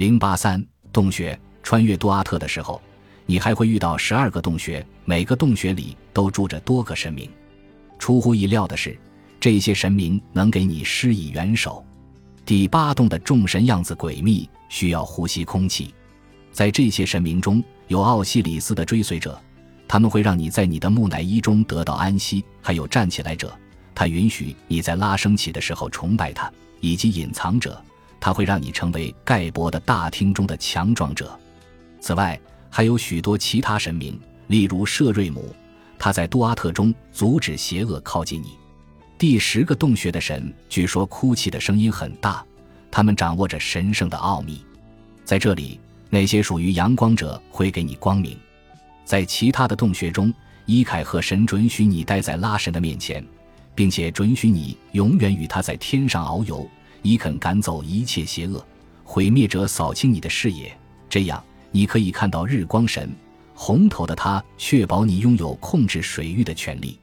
零八三洞穴穿越杜阿特的时候，你还会遇到十二个洞穴，每个洞穴里都住着多个神明。出乎意料的是，这些神明能给你施以援手。第八洞的众神样子诡秘，需要呼吸空气。在这些神明中有奥西里斯的追随者，他们会让你在你的木乃伊中得到安息；还有站起来者，他允许你在拉升起的时候崇拜他；以及隐藏者。它会让你成为盖博的大厅中的强壮者。此外，还有许多其他神明，例如舍瑞姆，他在杜阿特中阻止邪恶靠近你。第十个洞穴的神据说哭泣的声音很大，他们掌握着神圣的奥秘。在这里，那些属于阳光者会给你光明。在其他的洞穴中，伊凯赫神准许你待在拉神的面前，并且准许你永远与他在天上遨游。你肯赶走一切邪恶，毁灭者扫清你的视野，这样你可以看到日光神红头的他，确保你拥有控制水域的权利。